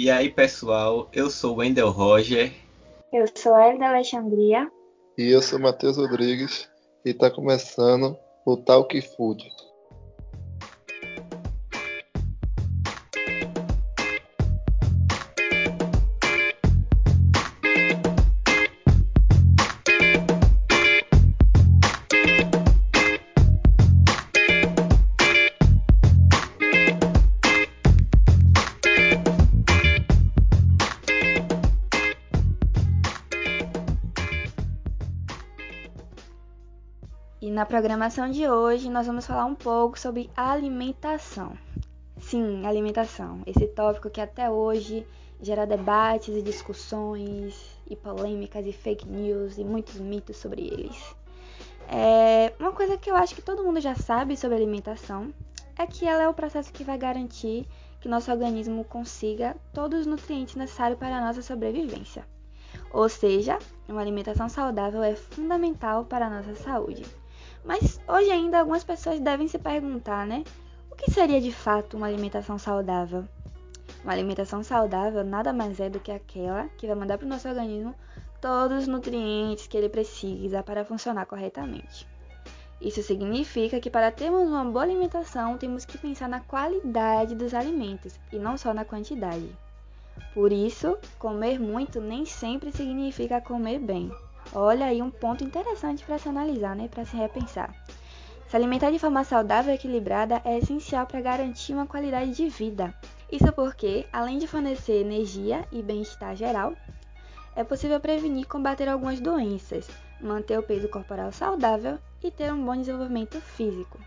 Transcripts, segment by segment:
E aí, pessoal, eu sou o Wendel Roger. Eu sou a Elida Alexandria. E eu sou o Matheus Rodrigues. E está começando o Talk Food. Programação de hoje, nós vamos falar um pouco sobre alimentação. Sim, alimentação. Esse tópico que até hoje gera debates e discussões e polêmicas e fake news e muitos mitos sobre eles. É, uma coisa que eu acho que todo mundo já sabe sobre alimentação é que ela é o processo que vai garantir que nosso organismo consiga todos os nutrientes necessários para a nossa sobrevivência. Ou seja, uma alimentação saudável é fundamental para a nossa saúde. Mas hoje ainda algumas pessoas devem se perguntar, né? O que seria de fato uma alimentação saudável? Uma alimentação saudável nada mais é do que aquela que vai mandar para o nosso organismo todos os nutrientes que ele precisa para funcionar corretamente. Isso significa que para termos uma boa alimentação, temos que pensar na qualidade dos alimentos e não só na quantidade. Por isso, comer muito nem sempre significa comer bem. Olha aí um ponto interessante para se analisar, né, para se repensar. Se alimentar de forma saudável e equilibrada é essencial para garantir uma qualidade de vida. Isso porque, além de fornecer energia e bem-estar geral, é possível prevenir e combater algumas doenças, manter o peso corporal saudável e ter um bom desenvolvimento físico.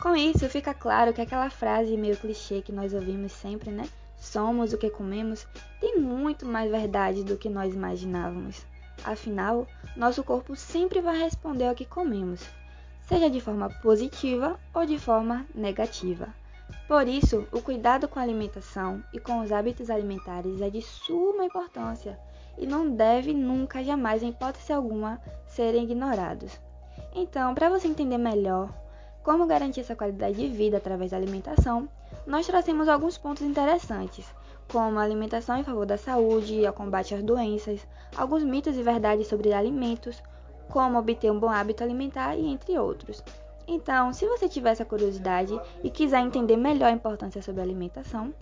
Com isso, fica claro que aquela frase meio clichê que nós ouvimos sempre, né? Somos o que comemos, tem muito mais verdade do que nós imaginávamos. Afinal, nosso corpo sempre vai responder ao que comemos, seja de forma positiva ou de forma negativa. Por isso, o cuidado com a alimentação e com os hábitos alimentares é de suma importância e não deve nunca, jamais, em hipótese alguma, serem ignorados. Então, para você entender melhor como garantir essa qualidade de vida através da alimentação, nós trazemos alguns pontos interessantes como a alimentação em favor da saúde ao combate às doenças, alguns mitos e verdades sobre alimentos, como obter um bom hábito alimentar e entre outros. Então, se você tiver essa curiosidade e quiser entender melhor a importância sobre a alimentação,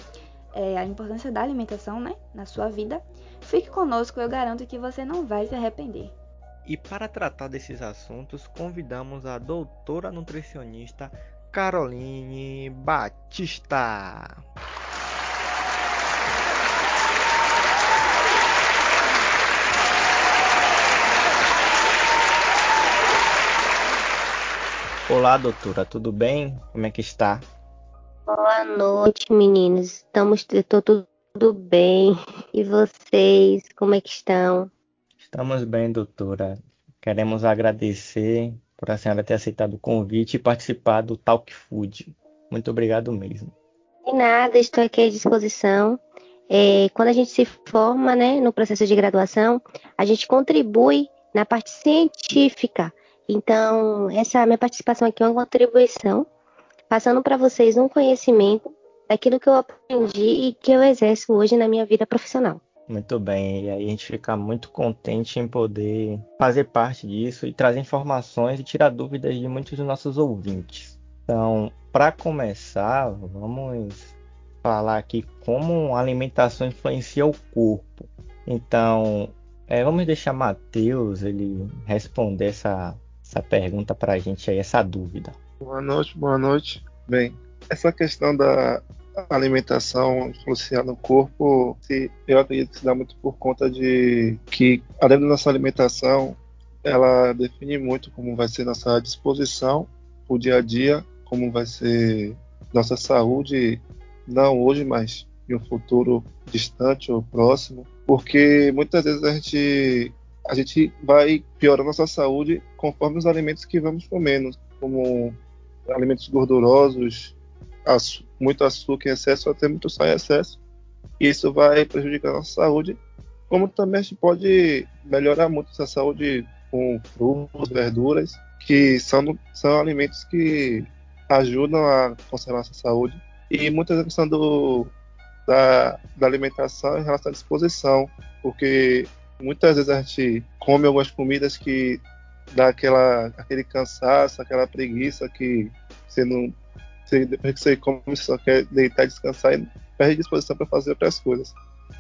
é, a importância da alimentação né, na sua vida, fique conosco, eu garanto que você não vai se arrepender. E para tratar desses assuntos, convidamos a doutora nutricionista Caroline Batista. Olá, doutora, tudo bem? Como é que está? Boa noite, meninos. Estamos tô tudo bem. E vocês, como é que estão? Estamos bem, doutora. Queremos agradecer por a senhora ter aceitado o convite e participar do Talk Food. Muito obrigado mesmo. De nada, estou aqui à disposição. É, quando a gente se forma né, no processo de graduação, a gente contribui na parte científica então, essa minha participação aqui é uma contribuição, passando para vocês um conhecimento daquilo que eu aprendi e que eu exerço hoje na minha vida profissional. Muito bem, e aí a gente fica muito contente em poder fazer parte disso e trazer informações e tirar dúvidas de muitos dos nossos ouvintes. Então, para começar, vamos falar aqui como a alimentação influencia o corpo. Então, é, vamos deixar Matheus ele responder essa essa pergunta para a gente aí, essa dúvida. Boa noite, boa noite. Bem, essa questão da alimentação influenciar no corpo, eu acredito que se dá muito por conta de que, além da nossa alimentação, ela define muito como vai ser nossa disposição o dia a dia, como vai ser nossa saúde, não hoje, mas em um futuro distante ou próximo, porque muitas vezes a gente a gente vai piorando a nossa saúde conforme os alimentos que vamos comendo, como alimentos gordurosos, muito açúcar em excesso, até muito sal em excesso. Isso vai prejudicar a nossa saúde, como também a gente pode melhorar muito essa saúde com frutas, verduras, que são, são alimentos que ajudam a conservar essa saúde. E muitas vezes a questão do, da, da alimentação em relação à disposição, porque muitas vezes a gente come algumas comidas que dá aquela, aquele cansaço, aquela preguiça que você não. Você, depois que você come, você só quer deitar, descansar e perde disposição para fazer outras coisas.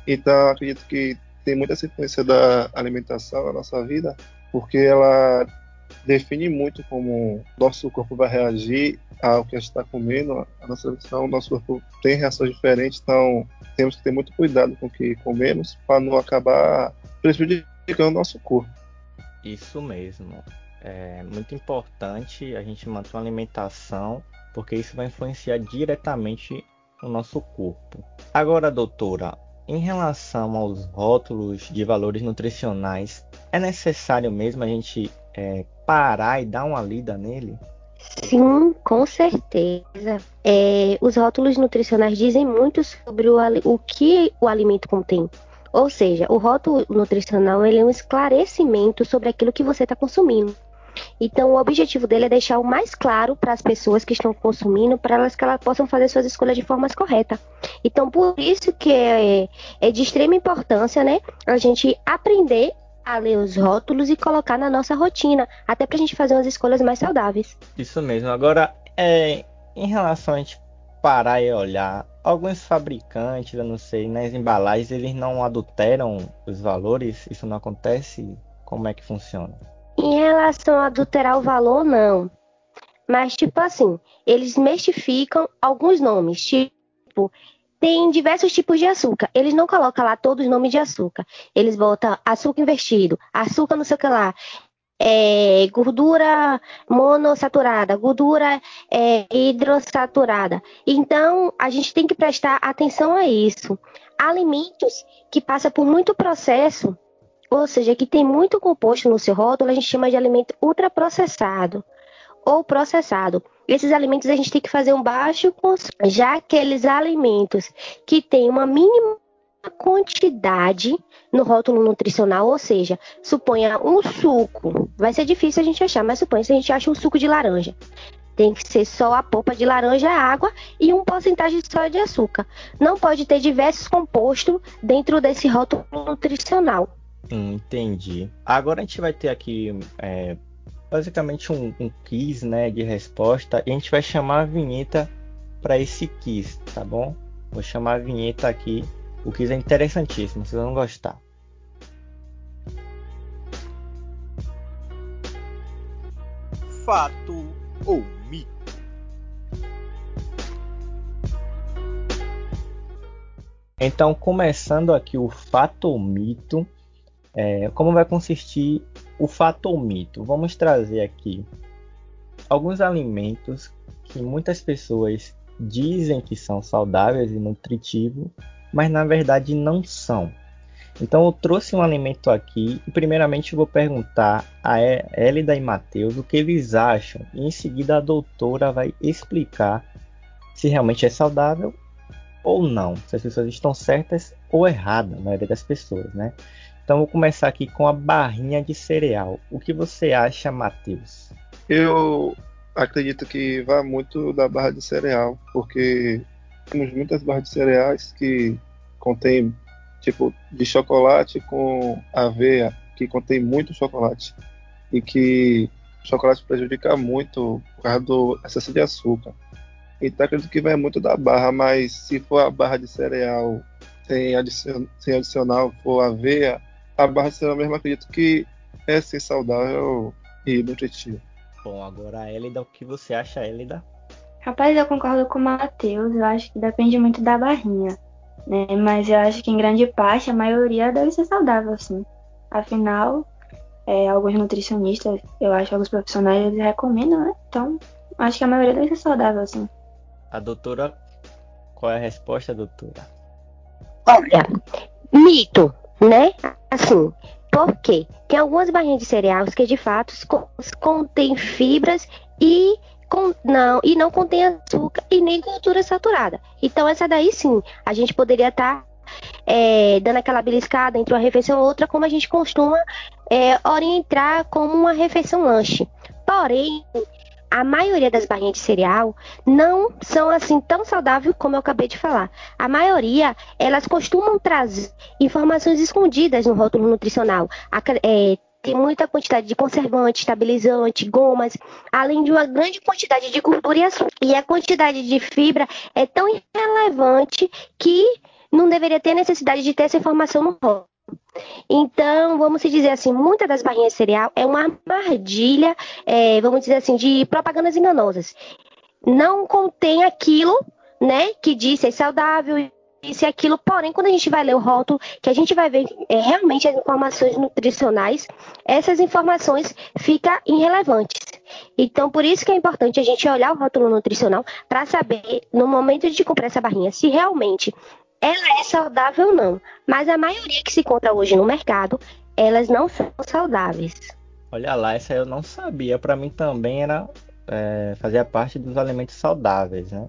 Então, acredito que tem muita influência da alimentação na nossa vida, porque ela define muito como nosso corpo vai reagir ao que a gente está comendo. A nossa o nosso corpo tem reações diferentes, então temos que ter muito cuidado com o que comemos para não acabar prejudicando o nosso corpo. Isso mesmo. É muito importante a gente manter uma alimentação, porque isso vai influenciar diretamente o nosso corpo. Agora, doutora, em relação aos rótulos de valores nutricionais, é necessário mesmo a gente é, parar e dar uma lida nele? Sim, com certeza. É, os rótulos nutricionais dizem muito sobre o, o que o alimento contém. Ou seja, o rótulo nutricional ele é um esclarecimento sobre aquilo que você está consumindo. Então, o objetivo dele é deixar o mais claro para as pessoas que estão consumindo, para elas que elas possam fazer suas escolhas de forma correta. Então, por isso que é, é de extrema importância, né, a gente aprender a ler os rótulos e colocar na nossa rotina, até para a gente fazer umas escolhas mais saudáveis. Isso mesmo. Agora, é, em relação a gente parar e olhar, alguns fabricantes, eu não sei, nas embalagens, eles não adulteram os valores? Isso não acontece? Como é que funciona? Em relação a adulterar o valor, não. Mas, tipo assim, eles mestificam alguns nomes. Tipo, tem diversos tipos de açúcar. Eles não colocam lá todos os nomes de açúcar. Eles botam açúcar invertido, açúcar não sei o que lá. É, gordura monossaturada, gordura é, hidrossaturada. Então, a gente tem que prestar atenção a isso. Alimentos que passam por muito processo, ou seja, que tem muito composto no seu rótulo, a gente chama de alimento ultraprocessado ou processado. Esses alimentos a gente tem que fazer um baixo consumo. Já aqueles alimentos que têm uma mínima quantidade no rótulo nutricional, ou seja, suponha um suco, vai ser difícil a gente achar, mas suponha se a gente acha um suco de laranja. Tem que ser só a polpa de laranja, água e um porcentagem só de açúcar. Não pode ter diversos compostos dentro desse rótulo nutricional. Hum, entendi. Agora a gente vai ter aqui é, basicamente um, um quiz né, de resposta e a gente vai chamar a vinheta para esse quiz, tá bom? Vou chamar a vinheta aqui. O quiz é interessantíssimo, vocês vão gostar. Fato ou mito? Então, começando aqui o fato ou mito, é, como vai consistir o fato ou mito? Vamos trazer aqui alguns alimentos que muitas pessoas dizem que são saudáveis e nutritivos, mas na verdade não são. Então eu trouxe um alimento aqui e primeiramente vou perguntar a Elida e Matheus o que eles acham e em seguida a doutora vai explicar se realmente é saudável ou não, se as pessoas estão certas ou erradas, a maioria das pessoas, né? Então vou começar aqui com a barrinha de cereal. O que você acha, Matheus? Eu acredito que vai muito da barra de cereal, porque temos muitas barras de cereais que contém tipo de chocolate com aveia, que contém muito chocolate e que o chocolate prejudica muito por causa do excesso de açúcar. Então acredito que vai muito da barra, mas se for a barra de cereal sem, adicion, sem adicional, for aveia, a barra de cereal mesmo acredito que é sim saudável e nutritivo. Bom, agora a Elida, o que você acha, Elida? Rapaz, eu concordo com o Matheus, eu acho que depende muito da barrinha, né? Mas eu acho que em grande parte a maioria deve ser saudável, sim. Afinal, é, alguns nutricionistas, eu acho que alguns profissionais eles recomendam, né? Então, acho que a maioria deve ser saudável, sim. A doutora, qual é a resposta, doutora? Olha, mito né? Assim, por quê? Tem algumas barrinhas de cereais que de fato contêm fibras e com, não, e não contém açúcar e nem gordura saturada. Então essa daí sim, a gente poderia estar tá, é, dando aquela beliscada entre uma refeição e outra, como a gente costuma é, orientar como uma refeição lanche. Porém, a maioria das barrinhas de cereal não são assim tão saudáveis como eu acabei de falar. A maioria, elas costumam trazer informações escondidas no rótulo nutricional. É, tem muita quantidade de conservante, estabilizante, gomas, além de uma grande quantidade de gordura e açúcar. E a quantidade de fibra é tão irrelevante que não deveria ter necessidade de ter essa informação no rótulo. Então, vamos dizer assim, muitas das barrinhas de cereal é uma armadilha, é, vamos dizer assim, de propagandas enganosas. Não contém aquilo, né, que diz ser saudável, isso e aquilo, porém, quando a gente vai ler o rótulo, que a gente vai ver é, realmente as informações nutricionais, essas informações ficam irrelevantes. Então, por isso que é importante a gente olhar o rótulo nutricional para saber, no momento de comprar essa barrinha, se realmente ela é saudável ou não. Mas a maioria que se encontra hoje no mercado, elas não são saudáveis. Olha lá, essa eu não sabia. Para mim também era é, fazia parte dos alimentos saudáveis, né?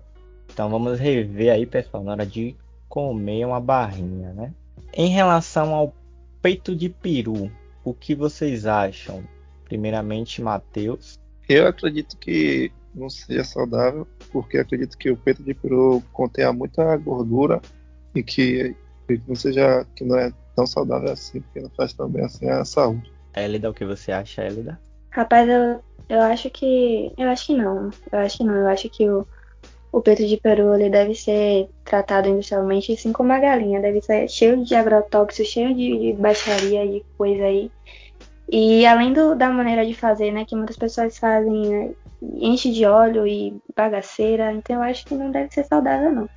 Então vamos rever aí, pessoal, na hora de comer uma barrinha, né? Em relação ao peito de peru, o que vocês acham? Primeiramente, Matheus. Eu acredito que não seja saudável, porque acredito que o peito de peru contenha muita gordura e que, que não seja que não é tão saudável assim, porque não faz tão bem assim a saúde. Elida, o que você acha, Elida? Rapaz, eu, eu acho que. Eu acho que não. Eu acho que não. Eu acho que o, o peito de peru ele deve ser tratado industrialmente, assim como a galinha. Deve ser cheio de agrotóxicos, cheio de, de baixaria, de coisa aí. E além do, da maneira de fazer, né, que muitas pessoas fazem, né, enche de óleo e bagaceira, então eu acho que não deve ser saudável, não.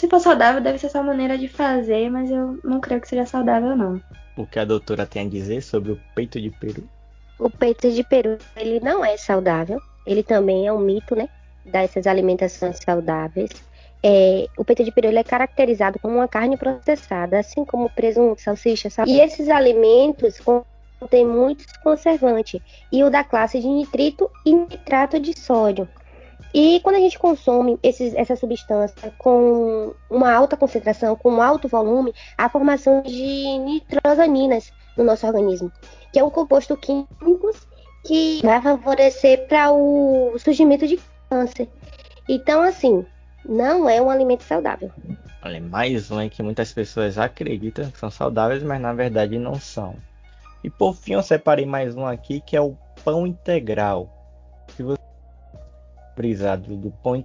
Se for saudável, deve ser só maneira de fazer, mas eu não creio que seja saudável, não. O que a doutora tem a dizer sobre o peito de peru? O peito de peru, ele não é saudável. Ele também é um mito, né? Dessas alimentações saudáveis. É, o peito de peru ele é caracterizado como uma carne processada, assim como presunto, salsicha, sal... E esses alimentos contêm muitos conservantes, e o da classe de nitrito e nitrato de sódio. E quando a gente consome esses, essa substância com uma alta concentração, com um alto volume, a formação de nitrosaminas no nosso organismo, que é um composto químico que vai favorecer para o surgimento de câncer. Então, assim, não é um alimento saudável. Olha, mais um que muitas pessoas acreditam que são saudáveis, mas na verdade não são. E por fim, eu separei mais um aqui que é o pão integral. Se você brisado do pão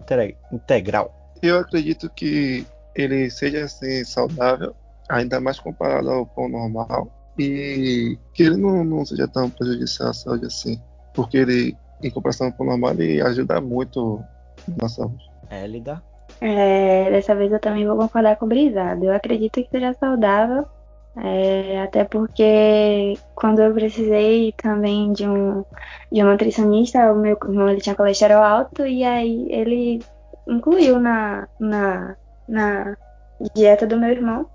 integral? Eu acredito que ele seja assim saudável, ainda mais comparado ao pão normal, e que ele não, não seja tão prejudicial à saúde assim, porque ele, em comparação ao pão normal, ele ajuda muito na saúde. Élida? É, dessa vez eu também vou concordar com o Brisado. Eu acredito que seja saudável, é, até porque quando eu precisei também de um, de um nutricionista, o meu irmão ele tinha colesterol alto e aí ele incluiu na, na, na dieta do meu irmão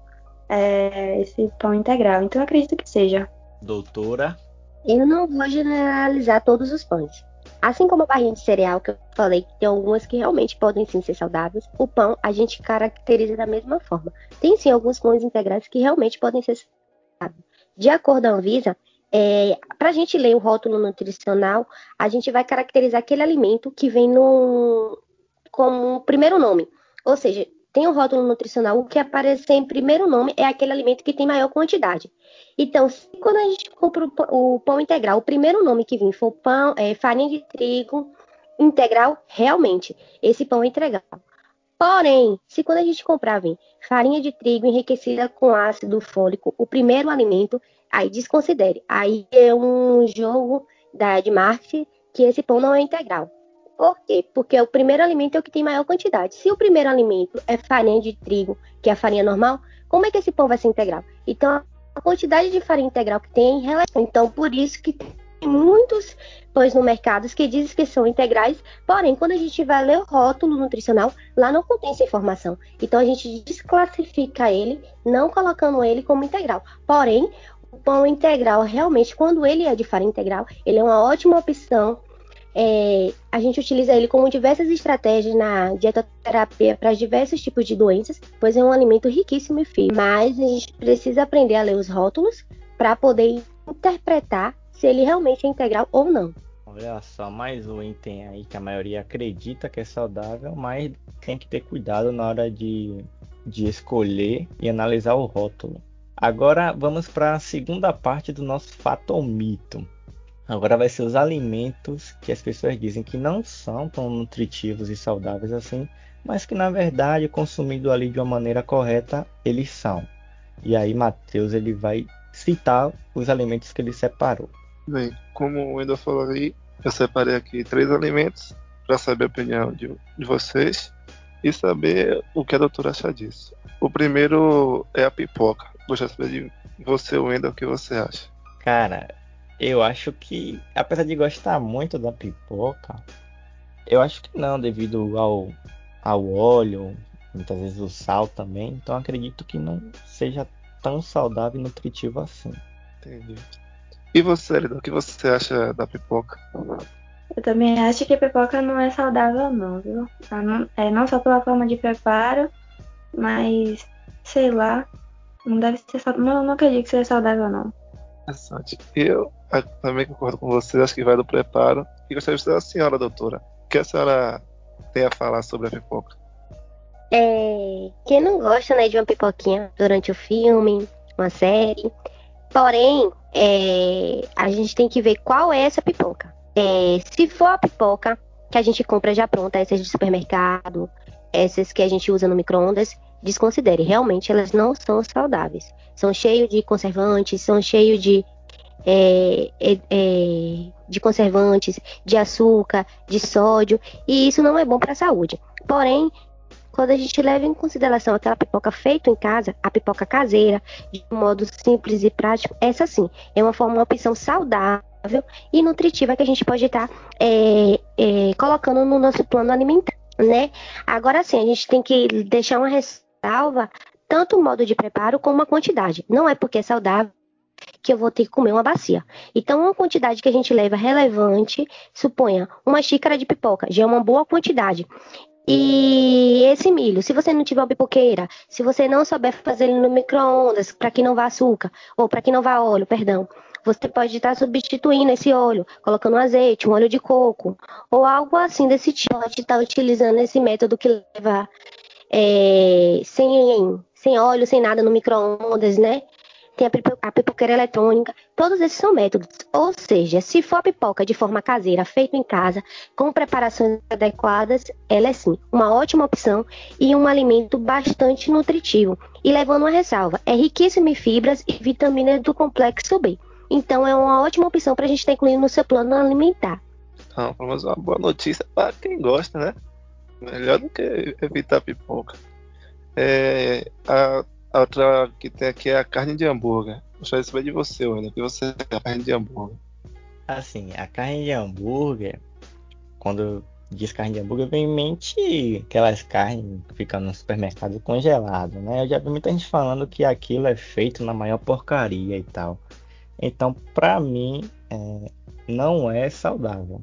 é, esse pão integral. Então eu acredito que seja. Doutora? Eu não vou generalizar todos os pães. Assim como a barrinha de cereal que eu falei, que tem algumas que realmente podem sim ser saudáveis, o pão a gente caracteriza da mesma forma. Tem sim alguns pães integrais que realmente podem ser saudáveis. De acordo com a Anvisa, é, para a gente ler o rótulo nutricional, a gente vai caracterizar aquele alimento que vem no, como primeiro nome. Ou seja, tem o rótulo nutricional, o que aparecer em primeiro nome é aquele alimento que tem maior quantidade. Então, se quando a gente compra o, pão integral, o primeiro nome que vir for pão, é, farinha de trigo integral, realmente, esse pão é integral. Porém, se quando a gente comprar vir farinha de trigo enriquecida com ácido fólico, o primeiro alimento, aí desconsidere. Aí é um jogo da, de que esse pão não é integral. Por quê? Porque o primeiro alimento é o que tem maior quantidade. Se o primeiro alimento é farinha de trigo, que é a farinha normal, como é que esse pão vai ser integral? Então, a quantidade de farinha integral que tem Então, por isso que tem muitos pães no mercado que dizem que são integrais, porém, quando a gente vai ler o rótulo nutricional, lá não contém essa informação. Então, a gente desclassifica ele, não colocando ele como integral. Porém, o pão integral, realmente, quando ele é de farinha integral, ele é uma ótima opção é, a gente utiliza ele como diversas estratégias na dietoterapia para diversos tipos de doenças, pois é um alimento riquíssimo em fibra. Mas a gente precisa aprender a ler os rótulos para poder interpretar se ele realmente é integral ou não. Olha só, mais um item aí que a maioria acredita que é saudável, mas tem que ter cuidado na hora de, de escolher e analisar o rótulo. Agora vamos para a segunda parte do nosso fato ou mito. Agora vai ser os alimentos que as pessoas dizem que não são tão nutritivos e saudáveis assim, mas que na verdade, consumido ali de uma maneira correta, eles são. E aí Mateus ele vai citar os alimentos que ele separou. Bem, como o Wendel falou aí, eu separei aqui três alimentos para saber a opinião de, de vocês e saber o que a doutora acha disso. O primeiro é a pipoca. Gostaria de saber de você, Wendel, o que você acha. Cara, eu acho que, apesar de gostar muito da pipoca, eu acho que não, devido ao, ao óleo, muitas vezes o sal também. Então acredito que não seja tão saudável e nutritivo assim. Entendi. E você, Lida, o que você acha da pipoca? Eu também acho que a pipoca não é saudável não, viu? Não, é não só pela forma de preparo, mas sei lá, não deve ser saudável. Não, não acredito que seja saudável, não. Interessante. Eu também concordo com você, acho que vai do preparo. E gostaria de saber a senhora, doutora. O que a senhora tem a falar sobre a pipoca? É, quem não gosta né, de uma pipoquinha durante o filme, uma série. Porém, é, a gente tem que ver qual é essa pipoca. É, se for a pipoca que a gente compra já pronta, essas de supermercado, essas que a gente usa no micro-ondas, desconsidere. Realmente elas não são saudáveis. São cheios de conservantes, são cheios de, é, é, é, de conservantes, de açúcar, de sódio, e isso não é bom para a saúde. Porém, quando a gente leva em consideração aquela pipoca feita em casa, a pipoca caseira, de modo simples e prático, essa sim é uma forma, uma opção saudável e nutritiva que a gente pode estar é, é, colocando no nosso plano alimentar, né? Agora sim, a gente tem que deixar uma tanto o modo de preparo como a quantidade. Não é porque é saudável que eu vou ter que comer uma bacia. Então, uma quantidade que a gente leva relevante, suponha uma xícara de pipoca, já é uma boa quantidade. E esse milho, se você não tiver uma pipoqueira, se você não souber fazer ele no micro-ondas, para que não vá açúcar, ou para que não vá óleo, perdão, você pode estar substituindo esse óleo, colocando um azeite, um óleo de coco, ou algo assim desse tipo. Pode estar utilizando esse método que leva é, sem, sem óleo, sem nada no micro-ondas, né? tem a pipoqueira eletrônica, todos esses são métodos. Ou seja, se for a pipoca de forma caseira, feita em casa, com preparações adequadas, ela é sim uma ótima opção e um alimento bastante nutritivo. E levando uma ressalva, é riquíssimo em fibras e vitaminas do complexo B. Então é uma ótima opção para a gente estar incluindo no seu plano alimentar. Então, menos uma boa notícia para quem gosta, né? Melhor do que evitar pipoca. É, a a outra que tem aqui é a carne de hambúrguer. Gostaria de saber de você, Wanda. O que você é a carne de hambúrguer? Assim, a carne de hambúrguer, quando diz carne de hambúrguer, vem em mente aquelas carnes que ficam no supermercado congelado, né? Eu já vi muita gente falando que aquilo é feito na maior porcaria e tal. Então, pra mim, é, não é saudável.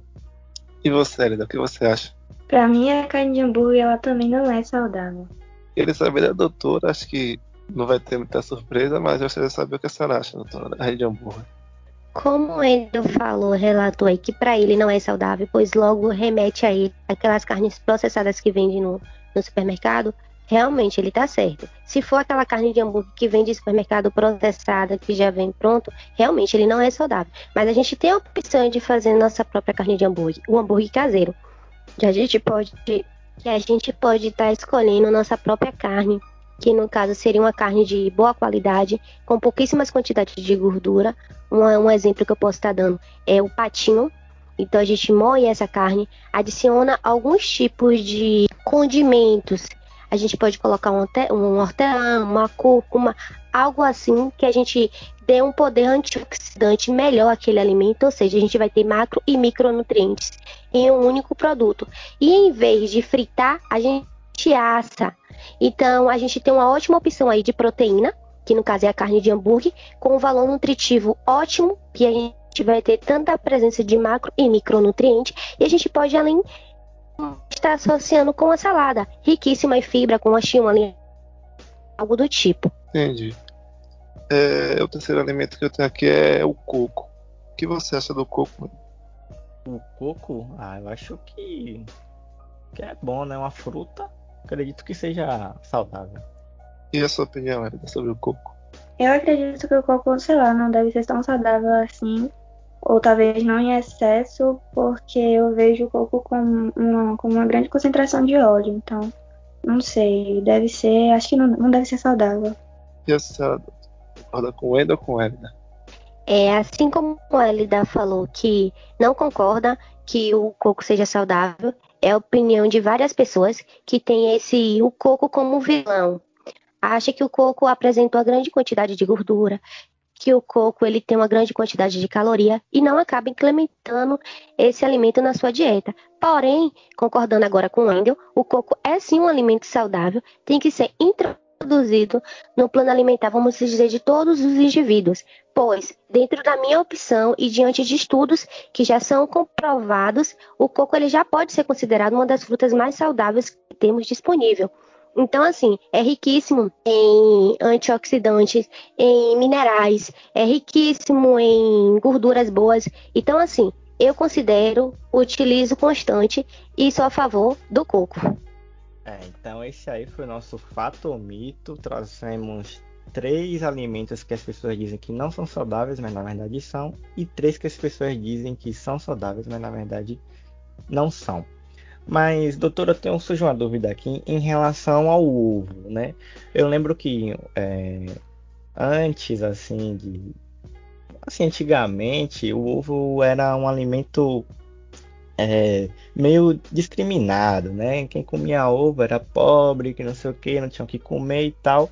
E você, Elida, o que você acha? Pra mim, a carne de hambúrguer, ela também não é saudável. Queria saber da doutora, acho que não vai ter muita surpresa, mas eu gostaria de saber o que a senhora acha, doutora, da rede hambúrguer. Como ele falou, relatou aí que para ele não é saudável, pois logo remete a ele aquelas carnes processadas que vendem no, no supermercado, realmente ele está certo. Se for aquela carne de hambúrguer que vem de supermercado processada, que já vem pronto, realmente ele não é saudável. Mas a gente tem a opção de fazer nossa própria carne de hambúrguer, o hambúrguer caseiro. Que a gente pode que a gente pode estar tá escolhendo nossa própria carne que no caso seria uma carne de boa qualidade, com pouquíssimas quantidades de gordura. Um, um exemplo que eu posso estar dando é o patinho. Então a gente moe essa carne, adiciona alguns tipos de condimentos. A gente pode colocar um, um hortelã, uma cúrcuma, algo assim que a gente dê um poder antioxidante melhor àquele alimento, ou seja, a gente vai ter macro e micronutrientes em um único produto. E em vez de fritar, a gente assa então, a gente tem uma ótima opção aí de proteína, que no caso é a carne de hambúrguer, com um valor nutritivo ótimo, que a gente vai ter tanta presença de macro e micronutrientes, e a gente pode além estar associando com a salada, riquíssima em fibra, com a ali, algo do tipo. Entendi. É, o terceiro alimento que eu tenho aqui é o coco. O que você acha do coco? O coco, ah, eu acho que, que é bom, né? Uma fruta, acredito que seja saudável. E a sua opinião, Erika, sobre o coco? Eu acredito que o coco, sei lá, não deve ser tão saudável assim. Ou talvez não em excesso, porque eu vejo o coco com uma, com uma grande concentração de óleo. Então, não sei, deve ser. Acho que não, não deve ser saudável. E a senhora concorda com o Enda ou com o Elida? É, assim como a Elida falou que não concorda que o coco seja saudável, é a opinião de várias pessoas que tem esse o coco como vilão. Acha que o coco apresentou a grande quantidade de gordura, que o coco ele tem uma grande quantidade de caloria e não acaba implementando esse alimento na sua dieta. Porém, concordando agora com o Wendel, o coco é sim um alimento saudável, tem que ser introduzido no plano alimentar, vamos dizer, de todos os indivíduos, pois, dentro da minha opção e diante de estudos que já são comprovados, o coco ele já pode ser considerado uma das frutas mais saudáveis que temos disponível. Então, assim, é riquíssimo em antioxidantes, em minerais, é riquíssimo em gorduras boas. Então, assim, eu considero, utilizo constante e sou a favor do coco. É, então esse aí foi o nosso fato ou mito. Trouxemos três alimentos que as pessoas dizem que não são saudáveis, mas na verdade são, e três que as pessoas dizem que são saudáveis, mas na verdade não são. Mas, doutora, eu tenho surge uma dúvida aqui em relação ao ovo, né? Eu lembro que é, antes, assim, de. Assim, antigamente, o ovo era um alimento é, meio discriminado, né? Quem comia ovo era pobre, que não sei o que, não tinha o que comer e tal.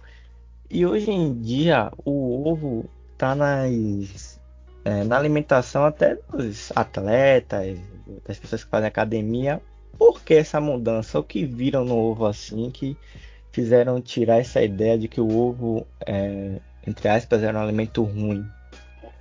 E hoje em dia, o ovo tá nas, é, na alimentação até dos atletas, das pessoas que fazem academia, por que essa mudança? O que viram no ovo assim que fizeram tirar essa ideia de que o ovo, é, entre aspas, era um alimento ruim?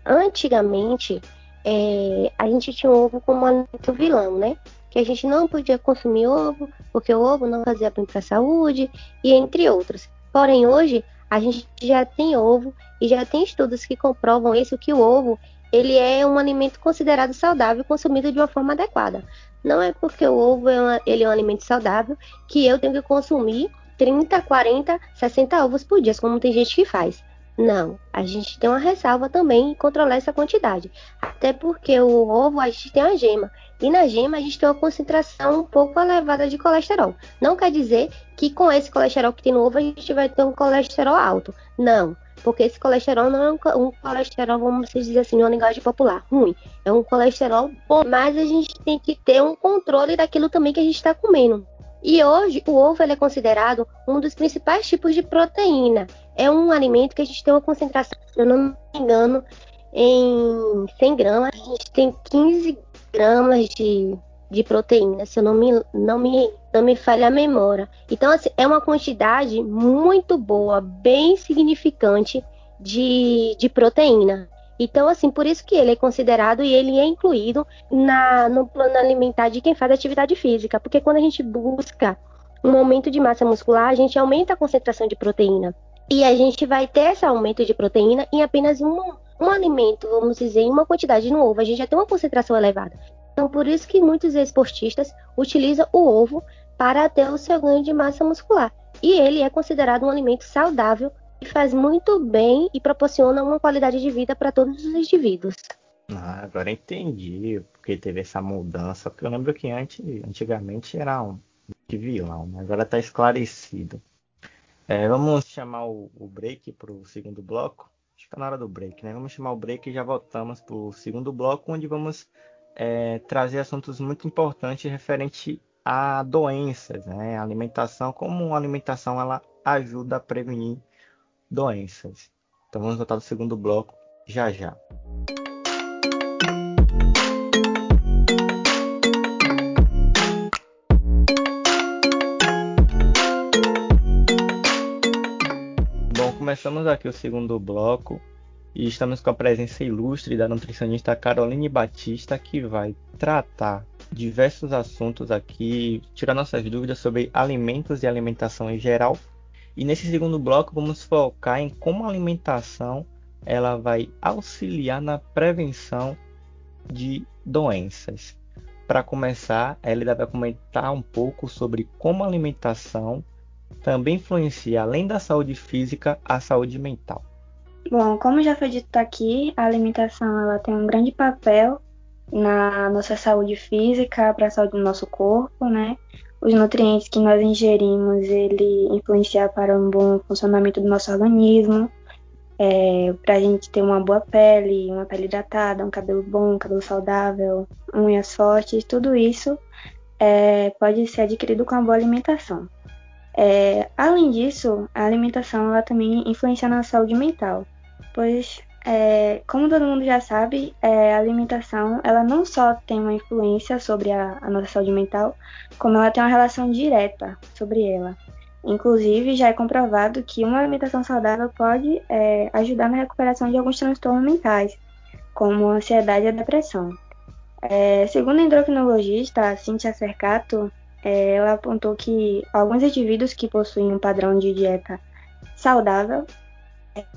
Antigamente, é, a gente tinha o ovo como um alimento vilão, né? Que a gente não podia consumir ovo, porque o ovo não fazia bem para a saúde, e entre outros. Porém, hoje, a gente já tem ovo e já tem estudos que comprovam isso, que o ovo ele é um alimento considerado saudável consumido de uma forma adequada. Não é porque o ovo é, uma, ele é um alimento saudável que eu tenho que consumir 30, 40, 60 ovos por dia, como tem gente que faz. Não, a gente tem uma ressalva também em controlar essa quantidade. Até porque o ovo a gente tem a gema. E na gema a gente tem uma concentração um pouco elevada de colesterol. Não quer dizer que com esse colesterol que tem no ovo a gente vai ter um colesterol alto. Não. Porque esse colesterol não é um, um colesterol, vamos dizer assim, uma linguagem popular, ruim. É um colesterol bom, mas a gente tem que ter um controle daquilo também que a gente está comendo. E hoje o ovo é considerado um dos principais tipos de proteína. É um alimento que a gente tem uma concentração, se eu não me engano, em 100 gramas, a gente tem 15 gramas de de proteína, se eu não me, não me, não me falha a memória. Então, assim, é uma quantidade muito boa, bem significante de, de proteína. Então, assim, por isso que ele é considerado e ele é incluído na, no plano alimentar de quem faz atividade física. Porque quando a gente busca um aumento de massa muscular, a gente aumenta a concentração de proteína. E a gente vai ter esse aumento de proteína em apenas um, um alimento, vamos dizer, em uma quantidade no ovo. A gente já tem uma concentração elevada. Então, por isso que muitos esportistas utilizam o ovo para ter o seu ganho de massa muscular. E ele é considerado um alimento saudável e faz muito bem e proporciona uma qualidade de vida para todos os indivíduos. Ah, agora entendi porque teve essa mudança, porque eu lembro que antes, antigamente era um vilão, mas agora está esclarecido. É, vamos chamar o, o break para o segundo bloco. Acho que está na hora do break, né? Vamos chamar o break e já voltamos para o segundo bloco, onde vamos é, trazer assuntos muito importantes referente a doenças, né? A alimentação, como a alimentação ela ajuda a prevenir doenças. Então vamos voltar ao segundo bloco já já. Bom, começamos aqui o segundo bloco e estamos com a presença ilustre da nutricionista Caroline Batista, que vai tratar diversos assuntos aqui, tirar nossas dúvidas sobre alimentos e alimentação em geral. E nesse segundo bloco vamos focar em como a alimentação ela vai auxiliar na prevenção de doenças. para começar, a Elida vai comentar um pouco sobre como a alimentação também influencia, além da saúde física, a saúde mental. Bom, como já foi dito aqui, a alimentação ela tem um grande papel na nossa saúde física, para a saúde do nosso corpo, né? Os nutrientes que nós ingerimos, ele influencia para um bom funcionamento do nosso organismo, é, para a gente ter uma boa pele, uma pele hidratada, um cabelo bom, um cabelo saudável, unhas fortes, tudo isso é, pode ser adquirido com a boa alimentação. É, além disso, a alimentação ela também influencia na saúde mental, pois, é, como todo mundo já sabe, é, a alimentação ela não só tem uma influência sobre a, a nossa saúde mental, como ela tem uma relação direta sobre ela. Inclusive, já é comprovado que uma alimentação saudável pode é, ajudar na recuperação de alguns transtornos mentais, como a ansiedade e a depressão. É, segundo a endocrinologista Cynthia Cercato, é, ela apontou que alguns indivíduos que possuem um padrão de dieta saudável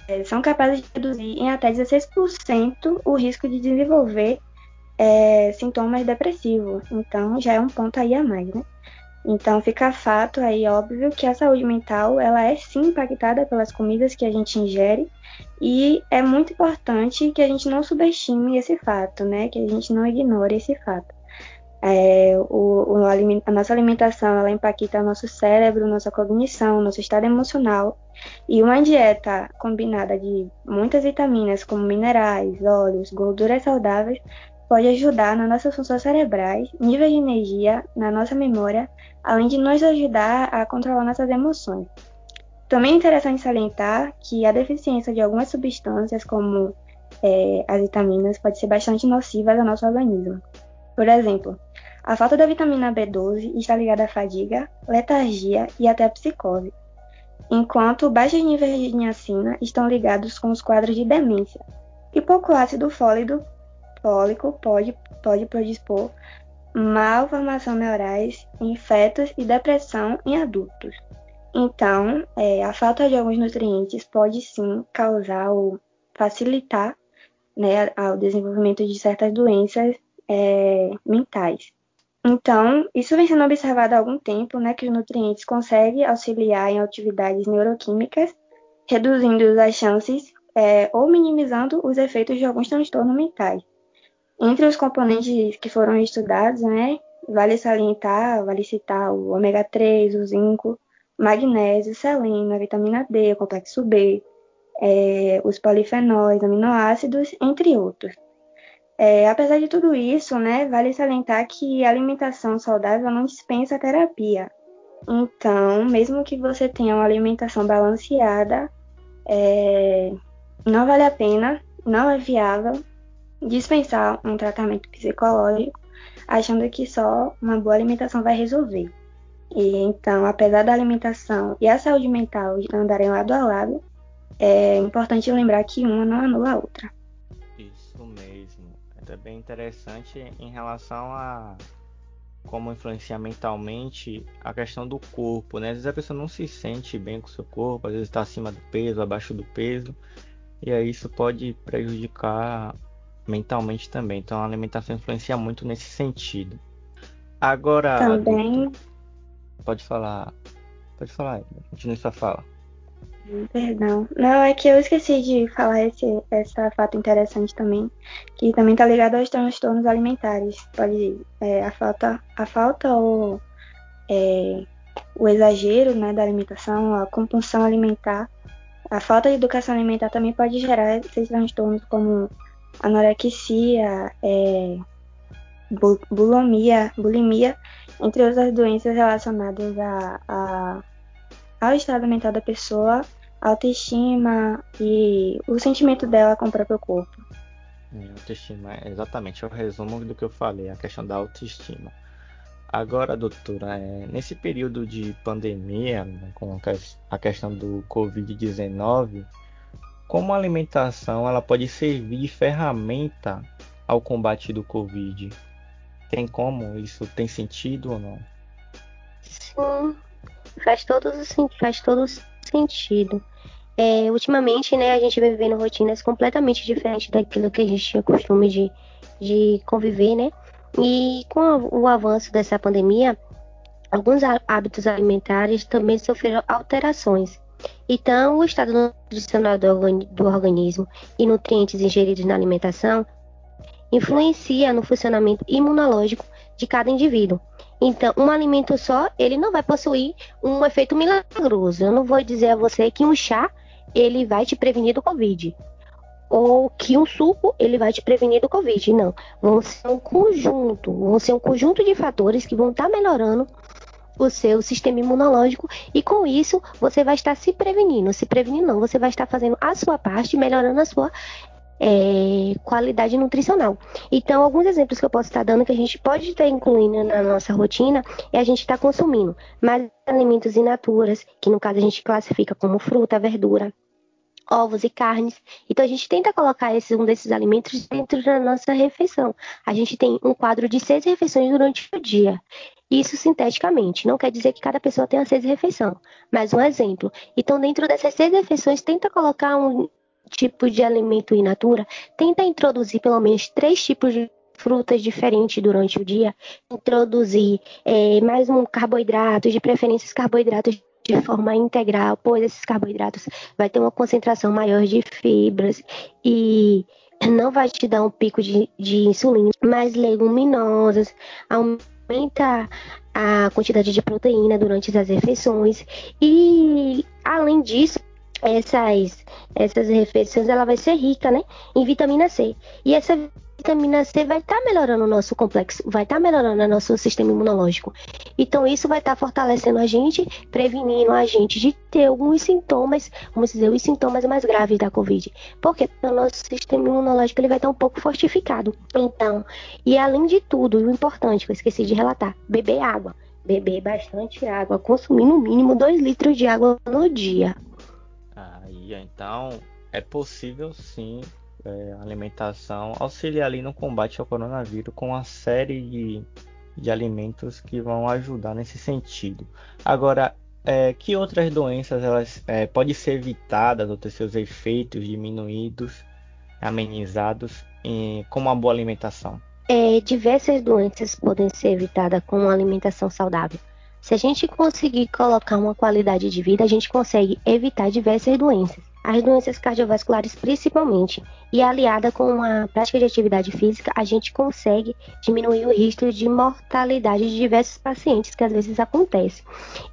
é, são capazes de reduzir em até 16% o risco de desenvolver é, sintomas depressivos. Então, já é um ponto aí a mais, né? Então fica fato aí óbvio que a saúde mental ela é sim impactada pelas comidas que a gente ingere e é muito importante que a gente não subestime esse fato, né? Que a gente não ignore esse fato. É, o, o, a nossa alimentação ela impacta nosso cérebro, nossa cognição, nosso estado emocional e uma dieta combinada de muitas vitaminas como minerais, óleos, gorduras saudáveis pode ajudar nas nossas funções cerebrais, nível de energia, na nossa memória, além de nos ajudar a controlar nossas emoções. Também é interessante salientar que a deficiência de algumas substâncias, como é, as vitaminas, pode ser bastante nociva ao nosso organismo. Por exemplo, a falta da vitamina B12 está ligada à fadiga, letargia e até à psicose, enquanto baixos níveis de niacina estão ligados com os quadros de demência. E pouco ácido fólico fólico pode, pode predispor malformação neurais em fetos e depressão em adultos. Então, é, a falta de alguns nutrientes pode sim causar ou facilitar né, o desenvolvimento de certas doenças é, mentais. Então, isso vem sendo observado há algum tempo, né, que os nutrientes conseguem auxiliar em atividades neuroquímicas, reduzindo as chances é, ou minimizando os efeitos de alguns transtornos mentais. Entre os componentes que foram estudados, né, vale salientar, vale citar o ômega 3, o zinco, magnésio, selênio, a vitamina D, o complexo B, é, os polifenóis, aminoácidos, entre outros. É, apesar de tudo isso, né, vale salientar que a alimentação saudável não dispensa terapia. Então, mesmo que você tenha uma alimentação balanceada, é, não vale a pena, não é viável dispensar um tratamento psicológico achando que só uma boa alimentação vai resolver. E então, apesar da alimentação e a saúde mental andarem lado a lado, é importante lembrar que uma não anula a outra. É bem interessante em relação a como influenciar mentalmente a questão do corpo, né? Às vezes a pessoa não se sente bem com o seu corpo, às vezes está acima do peso, abaixo do peso, e aí isso pode prejudicar mentalmente também. Então a alimentação influencia muito nesse sentido. Agora. Também. Adulto, pode falar. Pode falar, continue sua fala. Perdão. Não, é que eu esqueci de falar esse, essa fato interessante também, que também está ligado aos transtornos alimentares. Pode é, a falta, a falta ou é, o exagero né, da alimentação, a compulsão alimentar, a falta de educação alimentar também pode gerar esses transtornos como anorexia, é, bulimia, bulimia, entre outras doenças relacionadas a, a, ao estado mental da pessoa, autoestima e o sentimento dela com o próprio corpo. É, autoestima, exatamente, é o resumo do que eu falei, a questão da autoestima. Agora, doutora, é, nesse período de pandemia, né, com a questão do Covid-19, como a alimentação ela pode servir de ferramenta ao combate do Covid? Tem como? Isso tem sentido ou não? Sim, faz todo, faz todo sentido. É, ultimamente, né, a gente vem vivendo rotinas completamente diferentes daquilo que a gente tinha costume de, de conviver, né? E com o avanço dessa pandemia, alguns hábitos alimentares também sofreram alterações. Então, o estado nutricional do organismo e nutrientes ingeridos na alimentação influencia no funcionamento imunológico de cada indivíduo. Então, um alimento só, ele não vai possuir um efeito milagroso. Eu não vou dizer a você que um chá, ele vai te prevenir do Covid. Ou que um suco, ele vai te prevenir do Covid. Não. Vão ser um conjunto, vão ser um conjunto de fatores que vão estar tá melhorando o seu sistema imunológico e com isso você vai estar se prevenindo. Se prevenindo não, você vai estar fazendo a sua parte, melhorando a sua é, qualidade nutricional. Então, alguns exemplos que eu posso estar dando que a gente pode estar incluindo na nossa rotina é a gente estar consumindo mais alimentos in naturas, que no caso a gente classifica como fruta, verdura, ovos e carnes. Então a gente tenta colocar esse, um desses alimentos dentro da nossa refeição. A gente tem um quadro de seis refeições durante o dia. Isso sinteticamente. Não quer dizer que cada pessoa tenha seis refeições, mas um exemplo. Então, dentro dessas seis refeições, tenta colocar um, tipo de alimento in natura, tenta introduzir pelo menos três tipos de frutas diferentes durante o dia, introduzir é, mais um carboidrato, de preferência carboidratos de forma integral, pois esses carboidratos vai ter uma concentração maior de fibras e não vai te dar um pico de, de insulina, mais leguminosas, aumenta a quantidade de proteína durante as refeições. E além disso essas, essas refeições ela vai ser rica, né, em vitamina C. E essa vitamina C vai estar tá melhorando o nosso complexo, vai estar tá melhorando o nosso sistema imunológico. Então isso vai estar tá fortalecendo a gente, prevenindo a gente de ter alguns sintomas, vamos dizer, os sintomas mais graves da COVID. Porque o nosso sistema imunológico ele vai estar um pouco fortificado. Então, e além de tudo, o importante que eu esqueci de relatar, beber água. Beber bastante água, consumir no mínimo 2 litros de água no dia. Aí, então, é possível sim é, alimentação auxiliar ali no combate ao coronavírus com uma série de, de alimentos que vão ajudar nesse sentido. Agora, é, que outras doenças elas é, podem ser evitadas ou ter seus efeitos diminuídos, amenizados em, com uma boa alimentação? É, diversas doenças podem ser evitadas com uma alimentação saudável. Se a gente conseguir colocar uma qualidade de vida, a gente consegue evitar diversas doenças. As doenças cardiovasculares, principalmente, e aliada com uma prática de atividade física, a gente consegue diminuir o risco de mortalidade de diversos pacientes, que às vezes acontece.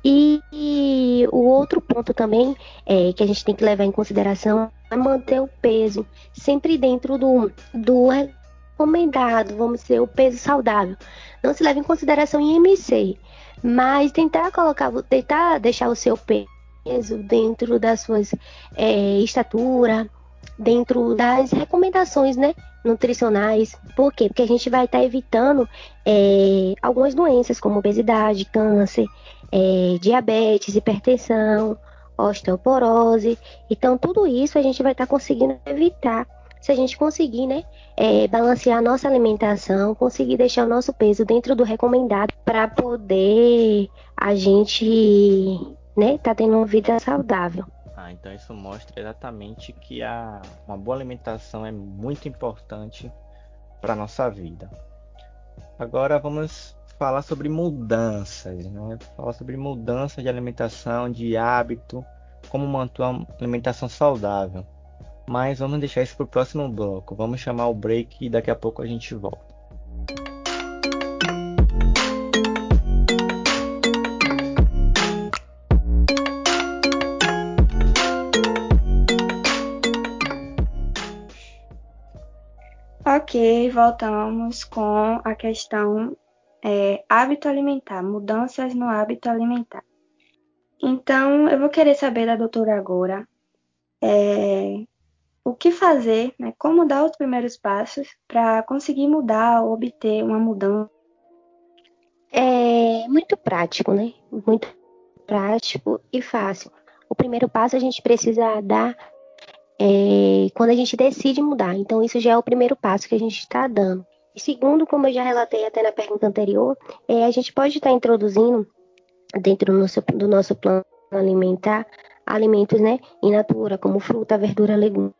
E, e o outro ponto também é, que a gente tem que levar em consideração é manter o peso sempre dentro do, do recomendado, vamos dizer, o peso saudável. Não se leva em consideração IMC, mas tentar colocar, tentar deixar o seu peso dentro das suas é, estatura, dentro das recomendações, né, nutricionais. Por quê? Porque a gente vai estar tá evitando é, algumas doenças como obesidade, câncer, é, diabetes, hipertensão, osteoporose. Então, tudo isso a gente vai estar tá conseguindo evitar se a gente conseguir, né, é, balancear a nossa alimentação, conseguir deixar o nosso peso dentro do recomendado para poder a gente, né, tá tendo uma vida saudável. Ah, então isso mostra exatamente que a, uma boa alimentação é muito importante para nossa vida. Agora vamos falar sobre mudanças, né? Falar sobre mudanças de alimentação, de hábito, como manter uma alimentação saudável. Mas vamos deixar isso para o próximo bloco. Vamos chamar o break e daqui a pouco a gente volta. Ok, voltamos com a questão é, hábito alimentar, mudanças no hábito alimentar. Então, eu vou querer saber da doutora agora é, o que fazer, né, como dar os primeiros passos para conseguir mudar ou obter uma mudança. É muito prático, né? Muito prático e fácil. O primeiro passo a gente precisa dar é, quando a gente decide mudar. Então, isso já é o primeiro passo que a gente está dando. E segundo, como eu já relatei até na pergunta anterior, é, a gente pode estar tá introduzindo dentro do nosso, do nosso plano alimentar alimentos, né, in natura, como fruta, verdura, legumes,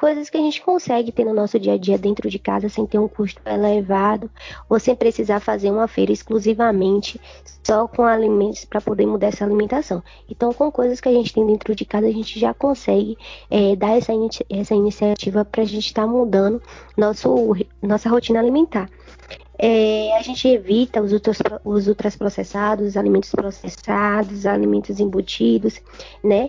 coisas que a gente consegue ter no nosso dia a dia dentro de casa sem ter um custo elevado ou sem precisar fazer uma feira exclusivamente só com alimentos para poder mudar essa alimentação. Então, com coisas que a gente tem dentro de casa, a gente já consegue é, dar essa, essa iniciativa para a gente estar tá mudando nosso, nossa rotina alimentar. É, a gente evita os, ultras, os ultraprocessados, os alimentos processados, alimentos embutidos, né?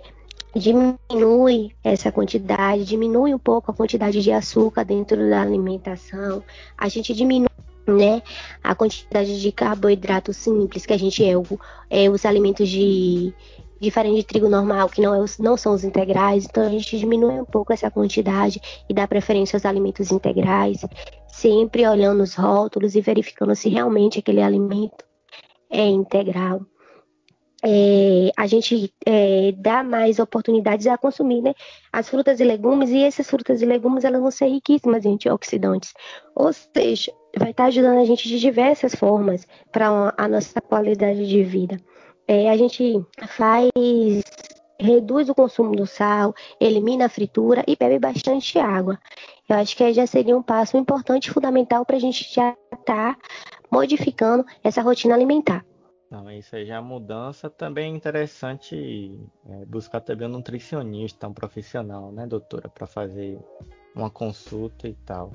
Diminui essa quantidade, diminui um pouco a quantidade de açúcar dentro da alimentação. A gente diminui né, a quantidade de carboidrato simples que a gente é, é os alimentos de diferente de trigo normal, que não, é os, não são os integrais, então a gente diminui um pouco essa quantidade e dá preferência aos alimentos integrais sempre olhando os rótulos e verificando se realmente aquele alimento é integral. É, a gente é, dá mais oportunidades a consumir né, as frutas e legumes, e essas frutas e legumes elas vão ser riquíssimas em antioxidantes. Ou seja, vai estar ajudando a gente de diversas formas para a nossa qualidade de vida. É, a gente faz reduz o consumo do sal, elimina a fritura e bebe bastante água. Eu acho que já seria um passo importante fundamental para a gente já estar tá modificando essa rotina alimentar. Não, isso aí já é mudança. Também é interessante é, buscar também um nutricionista, um profissional, né, doutora, para fazer uma consulta e tal.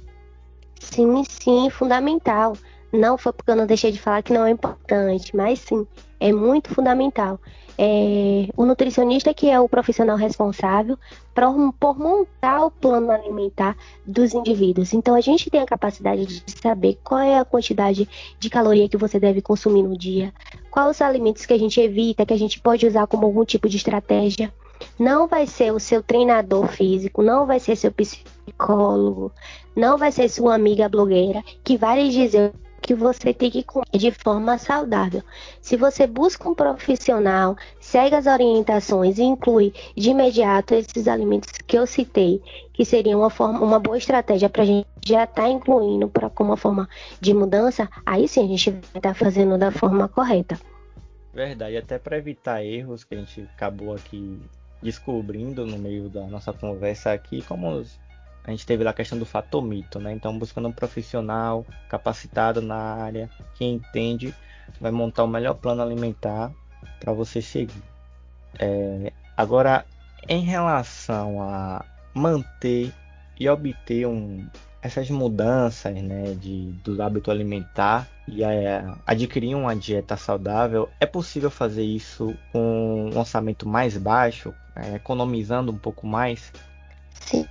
Sim, sim, fundamental. Não foi porque eu não deixei de falar que não é importante, mas sim, é muito fundamental. É, o nutricionista que é o profissional responsável por, por montar o plano alimentar dos indivíduos. Então a gente tem a capacidade de saber qual é a quantidade de caloria que você deve consumir no dia, quais os alimentos que a gente evita, que a gente pode usar como algum tipo de estratégia. Não vai ser o seu treinador físico, não vai ser seu psicólogo, não vai ser sua amiga blogueira que vai lhe dizer que você tem que comer de forma saudável. Se você busca um profissional, segue as orientações e inclui de imediato esses alimentos que eu citei, que seria uma, forma, uma boa estratégia para a gente já estar tá incluindo como uma forma de mudança, aí sim a gente vai estar tá fazendo da forma correta. Verdade, até para evitar erros que a gente acabou aqui descobrindo no meio da nossa conversa aqui, como a gente teve lá a questão do fator mito, né? Então, buscando um profissional capacitado na área, que entende, vai montar o melhor plano alimentar para você seguir. É, agora, em relação a manter e obter um, essas mudanças né, de, do hábito alimentar e é, adquirir uma dieta saudável, é possível fazer isso com um orçamento mais baixo, é, economizando um pouco mais? Sim,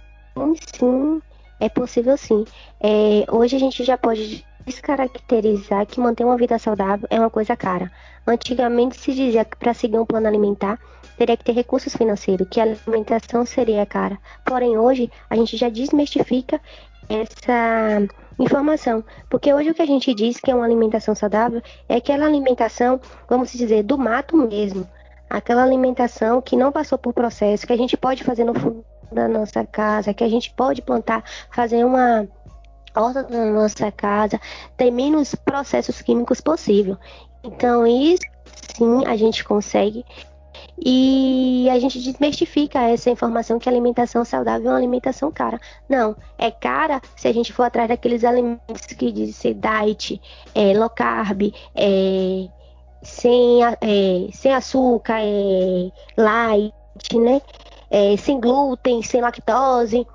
sim, é possível sim. É, hoje a gente já pode descaracterizar que manter uma vida saudável é uma coisa cara. Antigamente se dizia que para seguir um plano alimentar teria que ter recursos financeiros, que a alimentação seria cara. Porém, hoje a gente já desmistifica essa informação, porque hoje o que a gente diz que é uma alimentação saudável é aquela alimentação, vamos dizer, do mato mesmo, aquela alimentação que não passou por processo, que a gente pode fazer no da nossa casa, que a gente pode plantar, fazer uma horta na nossa casa, ter menos processos químicos possível. Então, isso sim a gente consegue. E a gente desmistifica essa informação que alimentação saudável é uma alimentação cara. Não, é cara se a gente for atrás daqueles alimentos que dizem diet, é, low carb, é, sem, é, sem açúcar, é, light, né? É, sem glúten, sem lactose.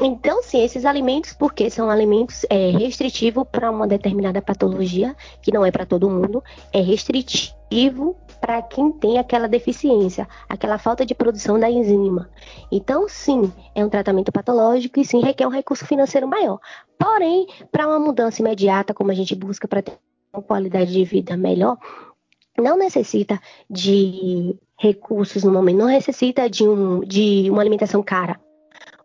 Então, sim, esses alimentos, porque são alimentos é, restritivos para uma determinada patologia, que não é para todo mundo, é restritivo para quem tem aquela deficiência, aquela falta de produção da enzima. Então, sim, é um tratamento patológico e sim requer um recurso financeiro maior. Porém, para uma mudança imediata, como a gente busca para ter uma qualidade de vida melhor, não necessita de recursos no momento, não necessita de, um, de uma alimentação cara.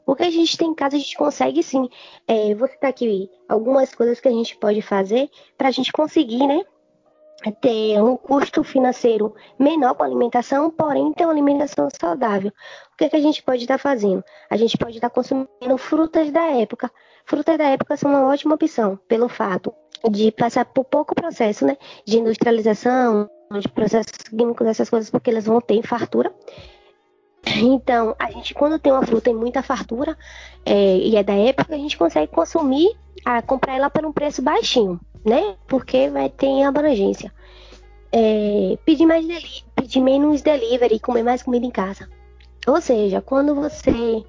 Porque a gente tem em casa, a gente consegue sim. É, vou citar aqui algumas coisas que a gente pode fazer para a gente conseguir, né? Ter um custo financeiro menor com a alimentação, porém ter uma alimentação saudável. O que, é que a gente pode estar tá fazendo? A gente pode estar tá consumindo frutas da época. Frutas da época são uma ótima opção, pelo fato de passar por pouco processo né, de industrialização, de processos químicos, essas coisas, porque elas vão ter fartura. Então, a gente, quando tem uma fruta em muita fartura é, e é da época, a gente consegue consumir, a, comprar ela por um preço baixinho, né? Porque vai ter abrangência. É, pedir, mais deli pedir menos delivery comer mais comida em casa. Ou seja, quando você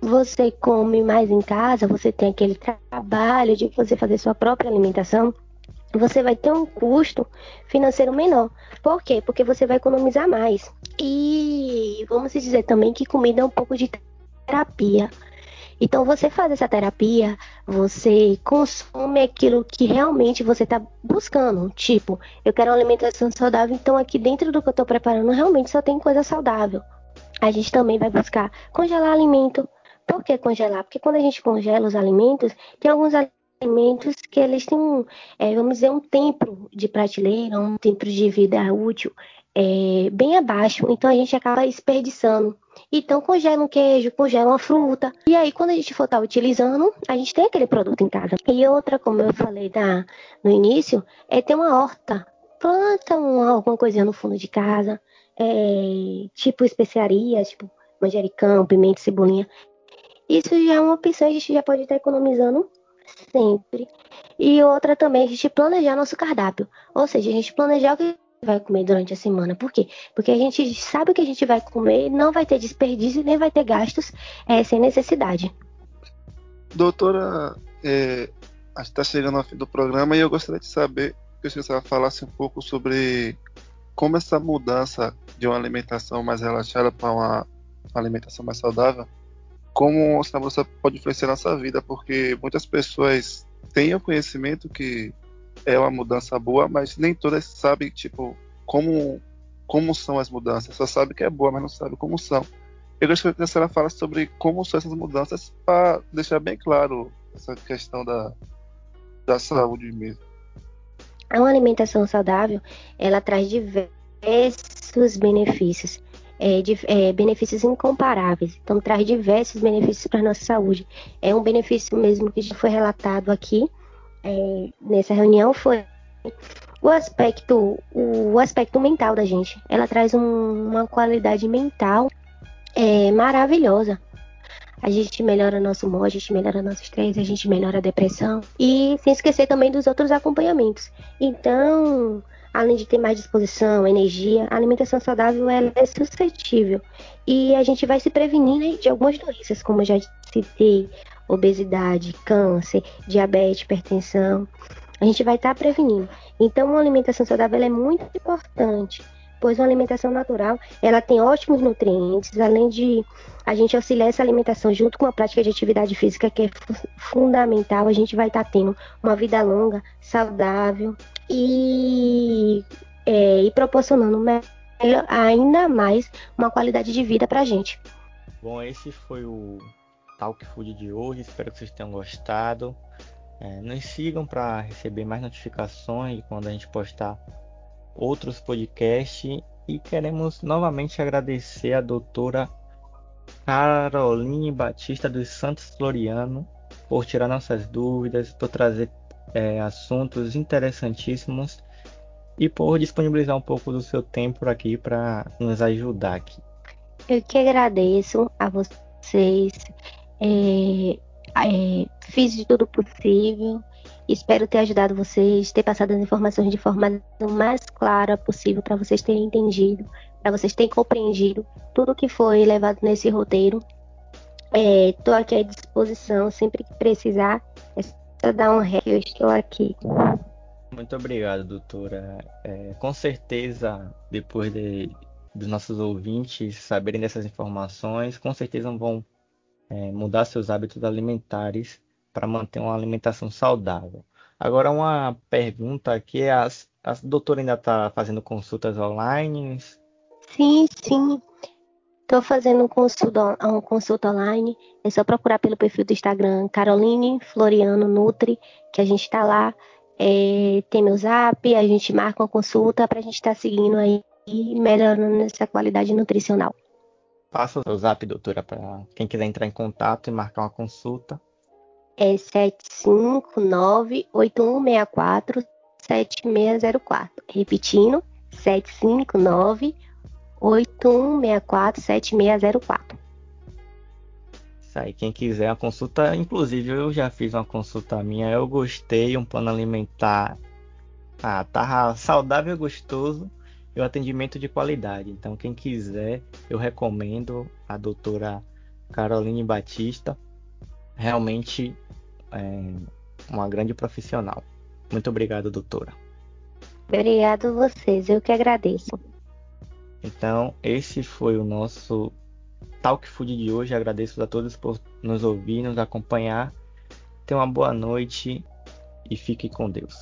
você come mais em casa, você tem aquele trabalho de você fazer sua própria alimentação, você vai ter um custo financeiro menor. Por quê? Porque você vai economizar mais. E vamos dizer também que comida é um pouco de terapia. Então você faz essa terapia, você consome aquilo que realmente você está buscando. Tipo, eu quero uma alimentação saudável, então aqui dentro do que eu estou preparando realmente só tem coisa saudável. A gente também vai buscar congelar alimento. Por que congelar? Porque quando a gente congela os alimentos, tem alguns alimentos que eles têm, é, vamos dizer, um tempo de prateleira, um tempo de vida útil é, bem abaixo. Então a gente acaba desperdiçando. Então congela um queijo, congela uma fruta. E aí, quando a gente for estar tá utilizando, a gente tem aquele produto em casa. E outra, como eu falei da, no início, é ter uma horta. Planta uma, alguma coisinha no fundo de casa. É, tipo especiarias, tipo manjericão, pimenta, cebolinha. Isso já é uma opção, a gente já pode estar economizando sempre. E outra também, a gente planejar nosso cardápio. Ou seja, a gente planejar o que vai comer durante a semana. Por quê? Porque a gente sabe o que a gente vai comer, não vai ter desperdício, nem vai ter gastos é, sem necessidade. Doutora, é, a gente está chegando ao fim do programa e eu gostaria de saber que você falasse um pouco sobre como essa mudança de uma alimentação mais relaxada para uma alimentação mais saudável, como essa mudança pode influenciar nossa vida, porque muitas pessoas têm o conhecimento que é uma mudança boa, mas nem todas sabem, tipo, como, como são as mudanças. Só sabe que é boa, mas não sabe como são. Eu gostaria que a senhora falasse sobre como são essas mudanças para deixar bem claro essa questão da, da saúde mesmo. Uma alimentação saudável, ela traz diversos benefícios. É, de, é, benefícios incomparáveis. Então, traz diversos benefícios para a nossa saúde. É um benefício mesmo que foi relatado aqui, é, nessa reunião foi o aspecto, o aspecto mental da gente. Ela traz um, uma qualidade mental é, maravilhosa. A gente melhora nosso humor, a gente melhora nosso estresse, a gente melhora a depressão. E sem esquecer também dos outros acompanhamentos. Então, além de ter mais disposição, energia, a alimentação saudável ela é suscetível. E a gente vai se prevenir de algumas doenças, como eu já citei, obesidade, câncer, diabetes, hipertensão. A gente vai estar tá prevenindo. Então, uma alimentação saudável é muito importante, pois uma alimentação natural ela tem ótimos nutrientes, além de a gente auxiliar essa alimentação junto com a prática de atividade física, que é fundamental, a gente vai estar tá tendo uma vida longa, saudável e, é, e proporcionando ainda mais uma qualidade de vida para a gente. Bom, esse foi o Talk Food de hoje. Espero que vocês tenham gostado. É, nos sigam para receber mais notificações quando a gente postar outros podcasts. E queremos novamente agradecer a doutora Caroline Batista dos Santos Floriano por tirar nossas dúvidas, por trazer é, assuntos interessantíssimos e por disponibilizar um pouco do seu tempo aqui para nos ajudar aqui. Eu que agradeço a vocês é, é, fiz de tudo possível. Espero ter ajudado vocês, ter passado as informações de forma mais clara possível para vocês terem entendido, para vocês terem compreendido tudo que foi levado nesse roteiro. Estou é, aqui à disposição sempre que precisar. É só dar um ré, eu estou aqui. Muito obrigado, doutora. É, com certeza, depois de, dos nossos ouvintes saberem dessas informações, com certeza vão é, mudar seus hábitos alimentares para manter uma alimentação saudável. Agora, uma pergunta aqui: a, a doutora ainda está fazendo consultas online? Sim, sim. Estou fazendo consulta, uma consulta online. É só procurar pelo perfil do Instagram Caroline Floriano Nutri, que a gente está lá. É, tem meu zap, a gente marca uma consulta para a gente estar tá seguindo aí e melhorando essa qualidade nutricional. Passa o seu zap, doutora, para quem quiser entrar em contato e marcar uma consulta. É 759-8164-7604. Repetindo, 81647604. Isso aí, quem quiser a consulta, inclusive eu já fiz uma consulta minha, eu gostei, um plano alimentar ah, tá saudável e gostoso e o atendimento de qualidade. Então, quem quiser, eu recomendo a doutora Caroline Batista. Realmente é uma grande profissional. Muito obrigado, doutora. Obrigado vocês, eu que agradeço. Então, esse foi o nosso Talk Food de hoje. Agradeço a todos por nos ouvir, nos acompanhar. Tenham uma boa noite e fique com Deus.